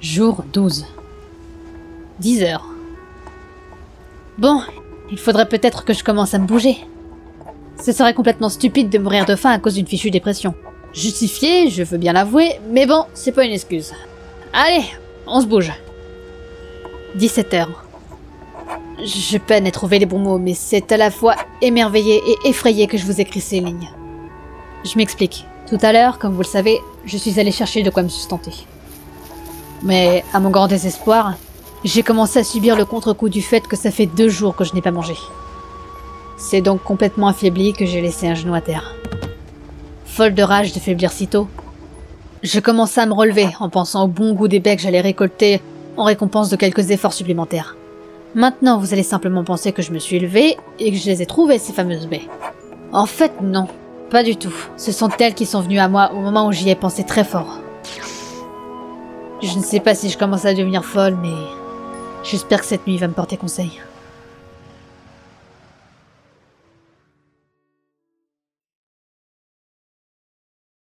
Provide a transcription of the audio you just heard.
Jour 12. 10 heures. Bon, il faudrait peut-être que je commence à me bouger. Ce serait complètement stupide de mourir de faim à cause d'une fichue dépression. Justifié, je veux bien l'avouer, mais bon, c'est pas une excuse. Allez, on se bouge. 17 heures. Je peine à trouver les bons mots, mais c'est à la fois émerveillé et effrayé que je vous écris ces lignes. Je m'explique. Tout à l'heure, comme vous le savez, je suis allé chercher de quoi me sustenter. Mais, à mon grand désespoir, j'ai commencé à subir le contre-coup du fait que ça fait deux jours que je n'ai pas mangé. C'est donc complètement affaibli que j'ai laissé un genou à terre. Folle de rage de faiblir si tôt, je commençais à me relever en pensant au bon goût des baies que j'allais récolter en récompense de quelques efforts supplémentaires. Maintenant, vous allez simplement penser que je me suis levée et que je les ai trouvées, ces fameuses baies. En fait, non. Pas du tout. Ce sont elles qui sont venues à moi au moment où j'y ai pensé très fort. Je ne sais pas si je commence à devenir folle, mais j'espère que cette nuit va me porter conseil.